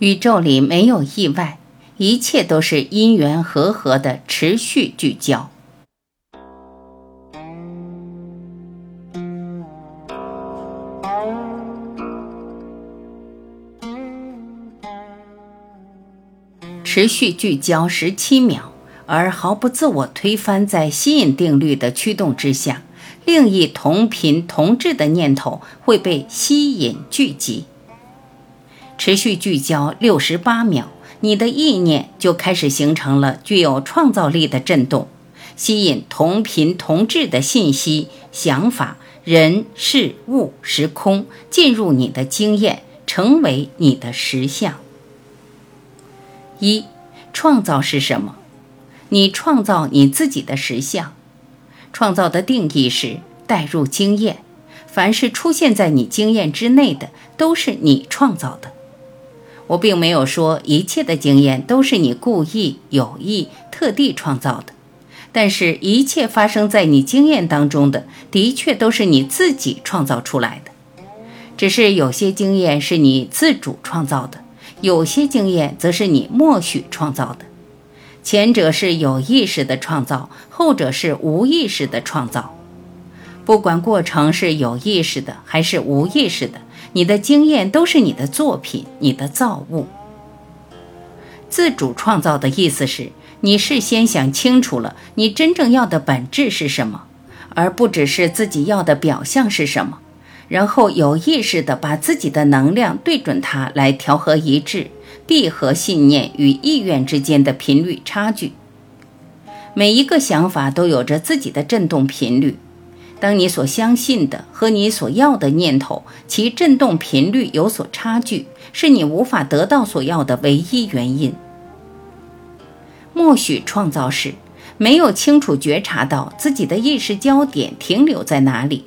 宇宙里没有意外，一切都是因缘和合的持续聚焦。持续聚焦十七秒，而毫不自我推翻，在吸引定律的驱动之下，另一同频同质的念头会被吸引聚集。持续聚焦六十八秒，你的意念就开始形成了具有创造力的震动，吸引同频同质的信息、想法、人、事物、时空进入你的经验，成为你的实相。一，创造是什么？你创造你自己的实相。创造的定义是带入经验，凡是出现在你经验之内的，都是你创造的。我并没有说一切的经验都是你故意、有意、特地创造的，但是，一切发生在你经验当中的，的确都是你自己创造出来的。只是有些经验是你自主创造的，有些经验则是你默许创造的。前者是有意识的创造，后者是无意识的创造。不管过程是有意识的还是无意识的。你的经验都是你的作品，你的造物。自主创造的意思是你事先想清楚了你真正要的本质是什么，而不只是自己要的表象是什么，然后有意识的把自己的能量对准它来调和一致，闭合信念与意愿之间的频率差距。每一个想法都有着自己的振动频率。当你所相信的和你所要的念头，其振动频率有所差距，是你无法得到所要的唯一原因。默许创造时，没有清楚觉察到自己的意识焦点停留在哪里，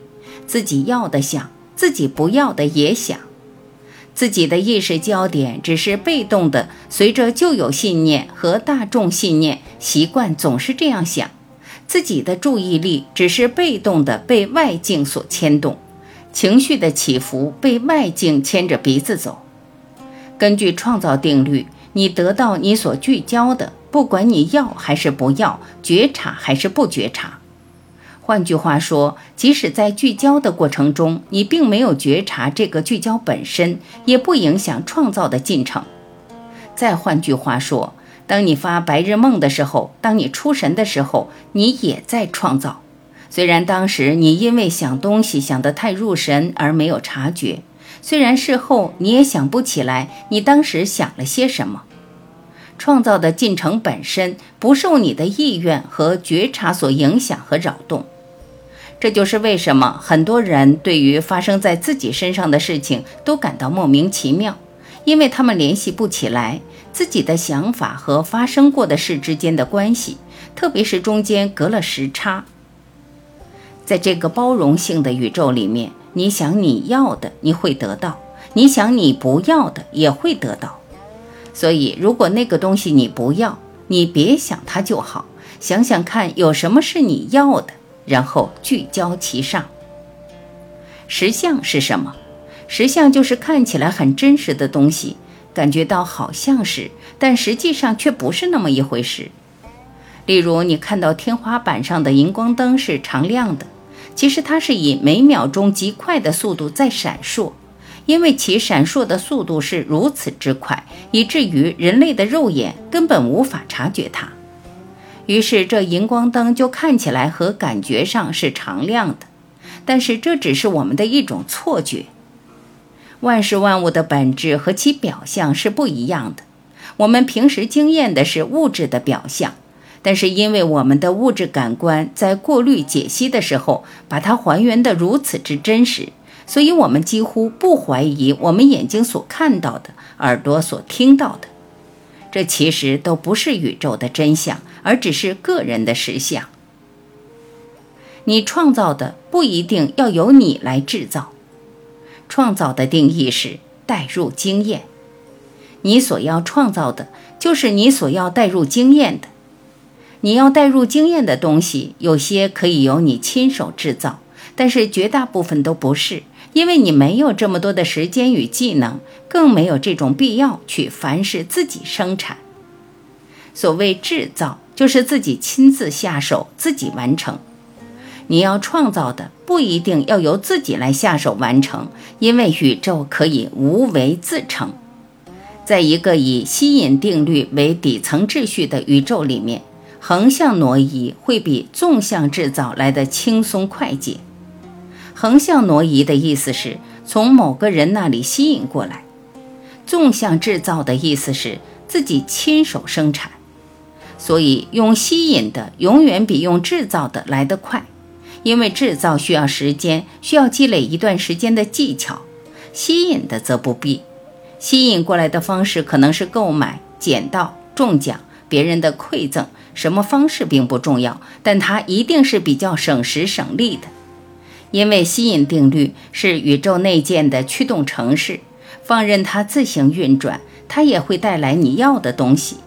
自己要的想，自己不要的也想，自己的意识焦点只是被动的，随着旧有信念和大众信念习惯，总是这样想。自己的注意力只是被动的被外境所牵动，情绪的起伏被外境牵着鼻子走。根据创造定律，你得到你所聚焦的，不管你要还是不要，觉察还是不觉察。换句话说，即使在聚焦的过程中，你并没有觉察这个聚焦本身，也不影响创造的进程。再换句话说。当你发白日梦的时候，当你出神的时候，你也在创造。虽然当时你因为想东西想得太入神而没有察觉，虽然事后你也想不起来你当时想了些什么。创造的进程本身不受你的意愿和觉察所影响和扰动。这就是为什么很多人对于发生在自己身上的事情都感到莫名其妙，因为他们联系不起来。自己的想法和发生过的事之间的关系，特别是中间隔了时差。在这个包容性的宇宙里面，你想你要的，你会得到；你想你不要的，也会得到。所以，如果那个东西你不要，你别想它就好。想想看，有什么是你要的，然后聚焦其上。实相是什么？实相就是看起来很真实的东西。感觉到好像是，但实际上却不是那么一回事。例如，你看到天花板上的荧光灯是常亮的，其实它是以每秒钟极快的速度在闪烁，因为其闪烁的速度是如此之快，以至于人类的肉眼根本无法察觉它。于是，这荧光灯就看起来和感觉上是常亮的，但是这只是我们的一种错觉。万事万物的本质和其表象是不一样的。我们平时经验的是物质的表象，但是因为我们的物质感官在过滤解析的时候，把它还原得如此之真实，所以我们几乎不怀疑我们眼睛所看到的、耳朵所听到的。这其实都不是宇宙的真相，而只是个人的实相。你创造的不一定要由你来制造。创造的定义是带入经验，你所要创造的就是你所要带入经验的。你要带入经验的东西，有些可以由你亲手制造，但是绝大部分都不是，因为你没有这么多的时间与技能，更没有这种必要去凡事自己生产。所谓制造，就是自己亲自下手，自己完成。你要创造的不一定要由自己来下手完成，因为宇宙可以无为自成。在一个以吸引定律为底层秩序的宇宙里面，横向挪移会比纵向制造来得轻松快捷。横向挪移的意思是从某个人那里吸引过来，纵向制造的意思是自己亲手生产。所以用吸引的永远比用制造的来得快。因为制造需要时间，需要积累一段时间的技巧；吸引的则不必。吸引过来的方式可能是购买、捡到、中奖、别人的馈赠，什么方式并不重要，但它一定是比较省时省力的。因为吸引定律是宇宙内建的驱动程式，放任它自行运转，它也会带来你要的东西。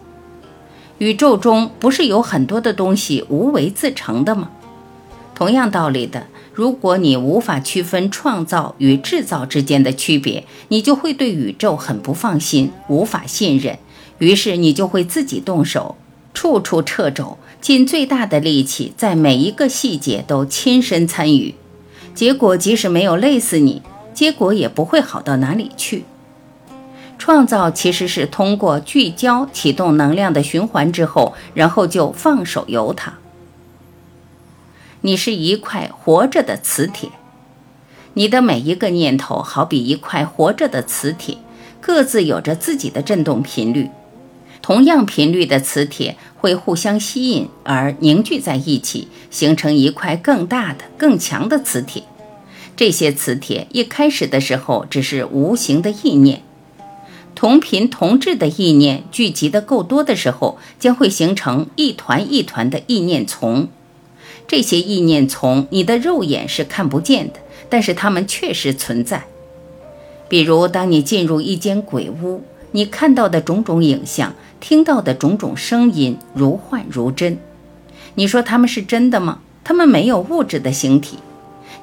宇宙中不是有很多的东西无为自成的吗？同样道理的，如果你无法区分创造与制造之间的区别，你就会对宇宙很不放心，无法信任。于是你就会自己动手，处处掣肘，尽最大的力气，在每一个细节都亲身参与。结果即使没有累死你，结果也不会好到哪里去。创造其实是通过聚焦启动能量的循环之后，然后就放手由它。你是一块活着的磁铁，你的每一个念头好比一块活着的磁铁，各自有着自己的振动频率。同样频率的磁铁会互相吸引而凝聚在一起，形成一块更大的、更强的磁铁。这些磁铁一开始的时候只是无形的意念，同频同质的意念聚集的够多的时候，将会形成一团一团的意念丛。这些意念从你的肉眼是看不见的，但是它们确实存在。比如，当你进入一间鬼屋，你看到的种种影像，听到的种种声音，如幻如真。你说它们是真的吗？它们没有物质的形体。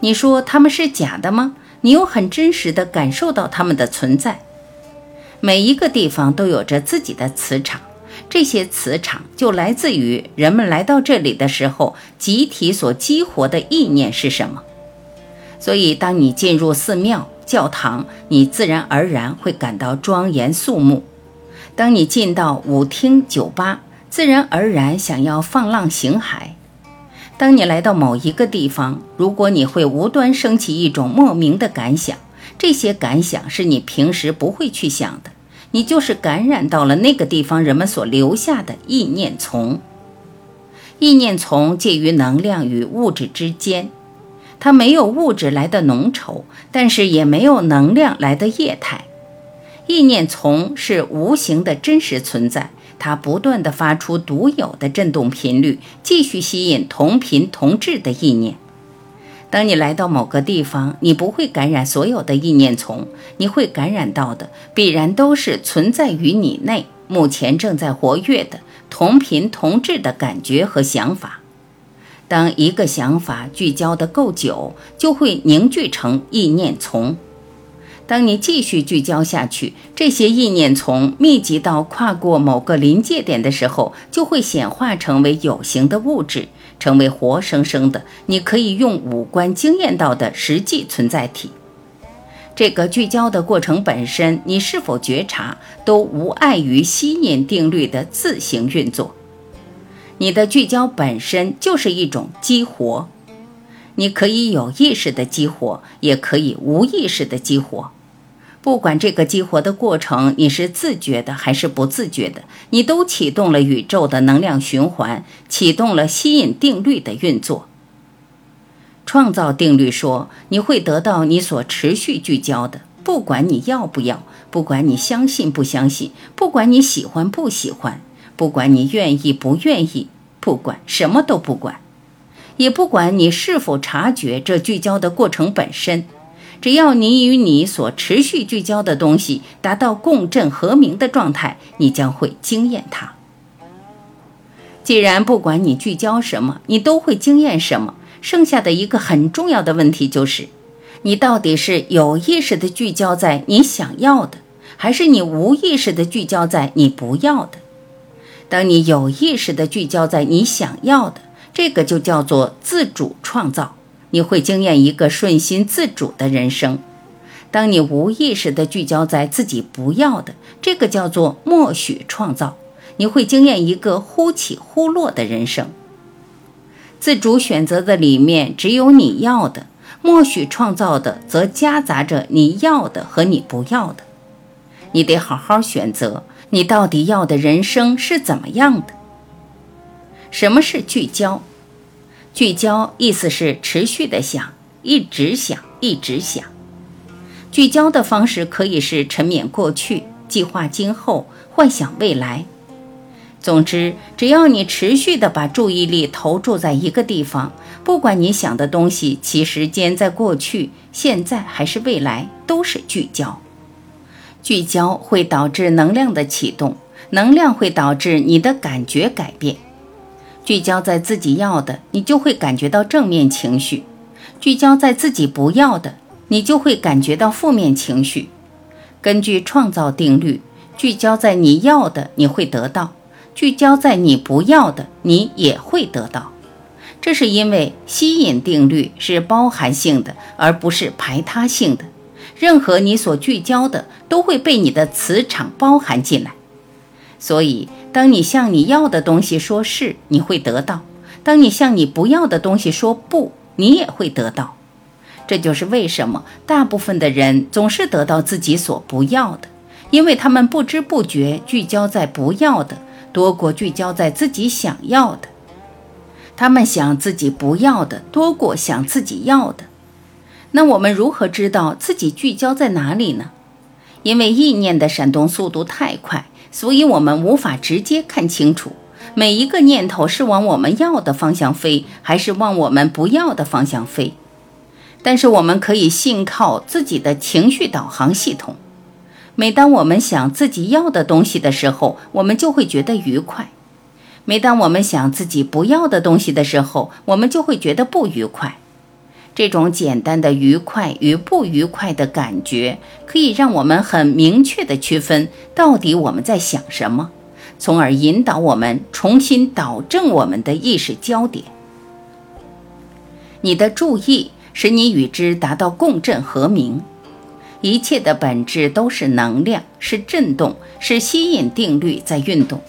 你说它们是假的吗？你又很真实地感受到它们的存在。每一个地方都有着自己的磁场。这些磁场就来自于人们来到这里的时候，集体所激活的意念是什么。所以，当你进入寺庙、教堂，你自然而然会感到庄严肃穆；当你进到舞厅、酒吧，自然而然想要放浪形骸；当你来到某一个地方，如果你会无端升起一种莫名的感想，这些感想是你平时不会去想的。你就是感染到了那个地方人们所留下的意念丛。意念丛介于能量与物质之间，它没有物质来的浓稠，但是也没有能量来的液态。意念丛是无形的真实存在，它不断的发出独有的振动频率，继续吸引同频同质的意念。当你来到某个地方，你不会感染所有的意念丛，你会感染到的必然都是存在于你内、目前正在活跃的同频同质的感觉和想法。当一个想法聚焦的够久，就会凝聚成意念丛。当你继续聚焦下去，这些意念从密集到跨过某个临界点的时候，就会显化成为有形的物质。成为活生生的，你可以用五官经验到的实际存在体。这个聚焦的过程本身，你是否觉察，都无碍于吸引定律的自行运作。你的聚焦本身就是一种激活，你可以有意识的激活，也可以无意识的激活。不管这个激活的过程你是自觉的还是不自觉的，你都启动了宇宙的能量循环，启动了吸引定律的运作。创造定律说，你会得到你所持续聚焦的，不管你要不要，不管你相信不相信，不管你喜欢不喜欢，不管你愿意不愿意，不管什么都不管，也不管你是否察觉这聚焦的过程本身。只要你与你所持续聚焦的东西达到共振和鸣的状态，你将会惊艳它。既然不管你聚焦什么，你都会惊艳什么，剩下的一个很重要的问题就是：你到底是有意识的聚焦在你想要的，还是你无意识的聚焦在你不要的？当你有意识的聚焦在你想要的，这个就叫做自主创造，你会经验一个顺心自主的人生。当你无意识地聚焦在自己不要的，这个叫做默许创造，你会经验一个忽起忽落的人生。自主选择的里面只有你要的，默许创造的则夹杂着你要的和你不要的。你得好好选择，你到底要的人生是怎么样的？什么是聚焦？聚焦意思是持续的想，一直想，一直想。聚焦的方式可以是沉湎过去、计划今后、幻想未来。总之，只要你持续的把注意力投注在一个地方，不管你想的东西其时间在过去、现在还是未来，都是聚焦。聚焦会导致能量的启动，能量会导致你的感觉改变。聚焦在自己要的，你就会感觉到正面情绪；聚焦在自己不要的。你就会感觉到负面情绪。根据创造定律，聚焦在你要的，你会得到；聚焦在你不要的，你也会得到。这是因为吸引定律是包含性的，而不是排他性的。任何你所聚焦的，都会被你的磁场包含进来。所以，当你向你要的东西说是，你会得到；当你向你不要的东西说不，你也会得到。这就是为什么大部分的人总是得到自己所不要的，因为他们不知不觉聚焦在不要的多过聚焦在自己想要的。他们想自己不要的多过想自己要的。那我们如何知道自己聚焦在哪里呢？因为意念的闪动速度太快，所以我们无法直接看清楚每一个念头是往我们要的方向飞，还是往我们不要的方向飞。但是我们可以信靠自己的情绪导航系统。每当我们想自己要的东西的时候，我们就会觉得愉快；每当我们想自己不要的东西的时候，我们就会觉得不愉快。这种简单的愉快与不愉快的感觉，可以让我们很明确地区分到底我们在想什么，从而引导我们重新导正我们的意识焦点。你的注意。使你与之达到共振和鸣，一切的本质都是能量，是振动，是吸引定律在运动。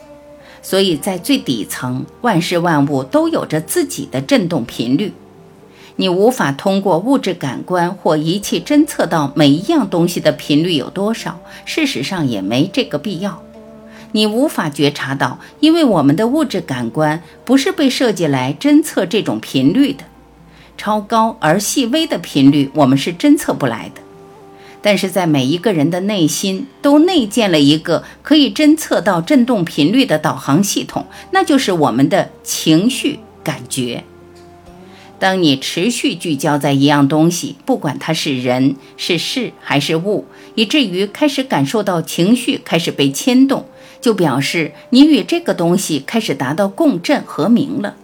所以在最底层，万事万物都有着自己的振动频率。你无法通过物质感官或仪器侦测到每一样东西的频率有多少，事实上也没这个必要。你无法觉察到，因为我们的物质感官不是被设计来侦测这种频率的。超高而细微的频率，我们是侦测不来的。但是在每一个人的内心都内建了一个可以侦测到振动频率的导航系统，那就是我们的情绪感觉。当你持续聚焦在一样东西，不管它是人、是事还是物，以至于开始感受到情绪开始被牵动，就表示你与这个东西开始达到共振和鸣了。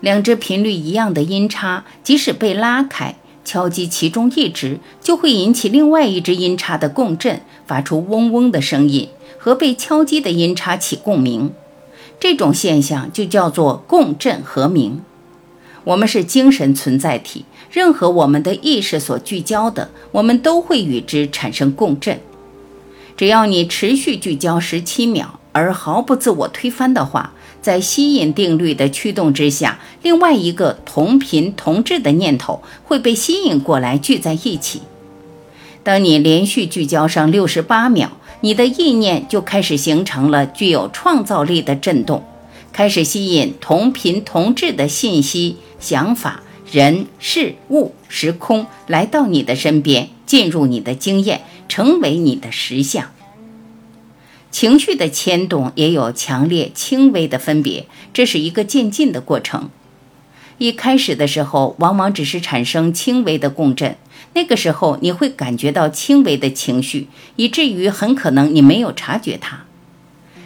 两只频率一样的音叉，即使被拉开，敲击其中一只，就会引起另外一只音叉的共振，发出嗡嗡的声音，和被敲击的音叉起共鸣。这种现象就叫做共振和鸣。我们是精神存在体，任何我们的意识所聚焦的，我们都会与之产生共振。只要你持续聚焦十七秒，而毫不自我推翻的话。在吸引定律的驱动之下，另外一个同频同质的念头会被吸引过来聚在一起。当你连续聚焦上六十八秒，你的意念就开始形成了具有创造力的震动，开始吸引同频同质的信息、想法、人、事物、时空来到你的身边，进入你的经验，成为你的实相。情绪的牵动也有强烈、轻微的分别，这是一个渐进的过程。一开始的时候，往往只是产生轻微的共振，那个时候你会感觉到轻微的情绪，以至于很可能你没有察觉它。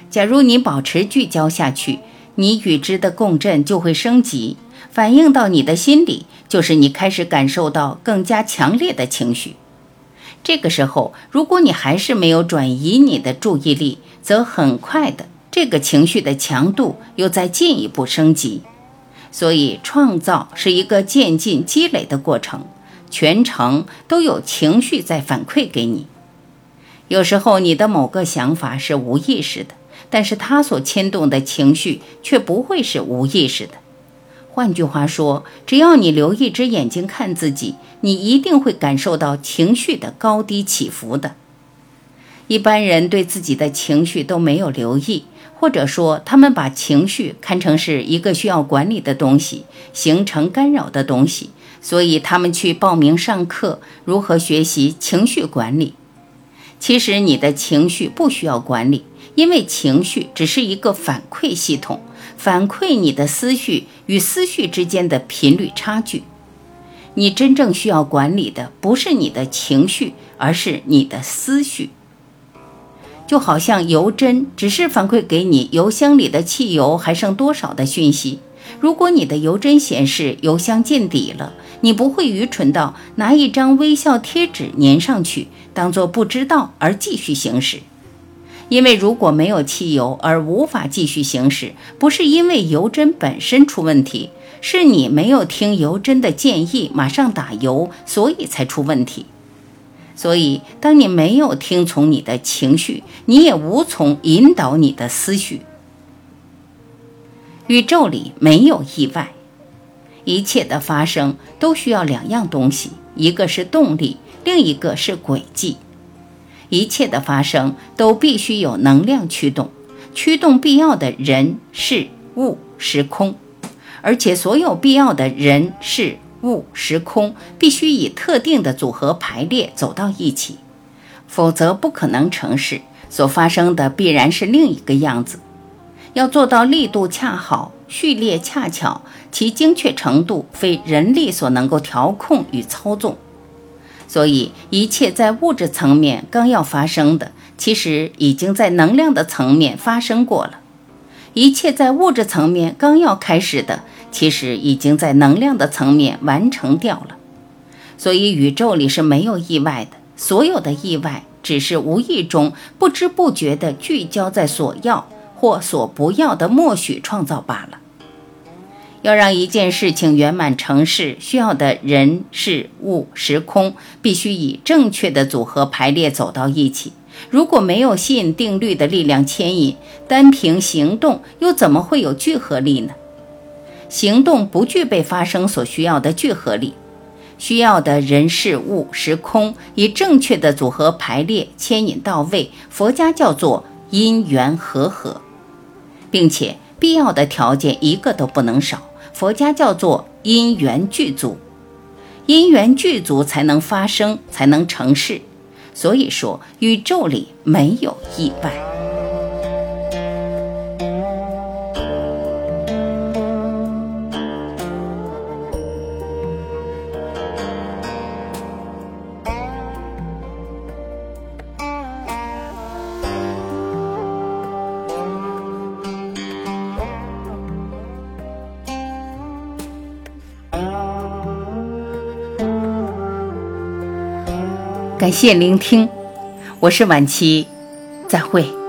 假如你保持聚焦下去，你与之的共振就会升级，反映到你的心里，就是你开始感受到更加强烈的情绪。这个时候，如果你还是没有转移你的注意力，则很快的，这个情绪的强度又在进一步升级。所以，创造是一个渐进积累的过程，全程都有情绪在反馈给你。有时候，你的某个想法是无意识的，但是他所牵动的情绪却不会是无意识的。换句话说，只要你留一只眼睛看自己，你一定会感受到情绪的高低起伏的。一般人对自己的情绪都没有留意，或者说他们把情绪看成是一个需要管理的东西，形成干扰的东西，所以他们去报名上课，如何学习情绪管理。其实你的情绪不需要管理，因为情绪只是一个反馈系统。反馈你的思绪与思绪之间的频率差距。你真正需要管理的不是你的情绪，而是你的思绪。就好像油针只是反馈给你油箱里的汽油还剩多少的讯息。如果你的油针显示油箱见底了，你不会愚蠢到拿一张微笑贴纸粘上去，当做不知道而继续行驶。因为如果没有汽油而无法继续行驶，不是因为油针本身出问题，是你没有听油针的建议，马上打油，所以才出问题。所以，当你没有听从你的情绪，你也无从引导你的思绪。宇宙里没有意外，一切的发生都需要两样东西，一个是动力，另一个是轨迹。一切的发生都必须有能量驱动，驱动必要的人事物时空，而且所有必要的人事物时空必须以特定的组合排列走到一起，否则不可能成事。所发生的必然是另一个样子。要做到力度恰好、序列恰巧，其精确程度非人力所能够调控与操纵。所以，一切在物质层面刚要发生的，其实已经在能量的层面发生过了；一切在物质层面刚要开始的，其实已经在能量的层面完成掉了。所以，宇宙里是没有意外的，所有的意外只是无意中、不知不觉地聚焦在所要或所不要的默许创造罢了。要让一件事情圆满成事，需要的人事物时空必须以正确的组合排列走到一起。如果没有吸引定律的力量牵引，单凭行动又怎么会有聚合力呢？行动不具备发生所需要的聚合力，需要的人事物时空以正确的组合排列牵引到位，佛家叫做因缘和合，并且必要的条件一个都不能少。佛家叫做因缘具足，因缘具足才能发生，才能成事。所以说，宇宙里没有意外。感谢聆听，我是晚琪，再会。